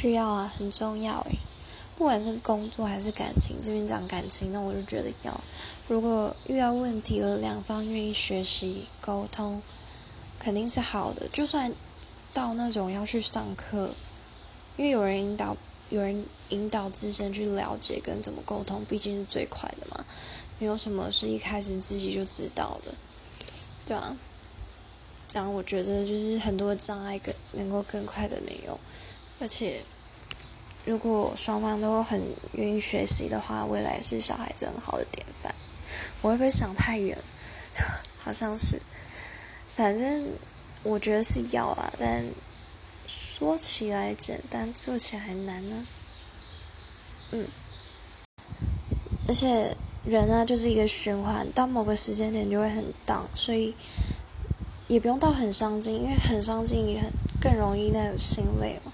需要啊，很重要诶。不管是工作还是感情，这边讲感情，那我就觉得要。如果遇到问题了，两方愿意学习沟通，肯定是好的。就算到那种要去上课，因为有人引导，有人引导自身去了解跟怎么沟通，毕竟是最快的嘛。没有什么是一开始自己就知道的，对啊。这样我觉得就是很多障碍更能够更快的没有，而且如果双方都很愿意学习的话，未来是小孩子很好的典范。我会不会想太远？好像是，反正我觉得是要啊，但说起来简单，做起来难呢。嗯，而且人呢就是一个循环，到某个时间点就会很荡，所以。也不用到很伤心，因为很伤心也很更容易那种心累嘛。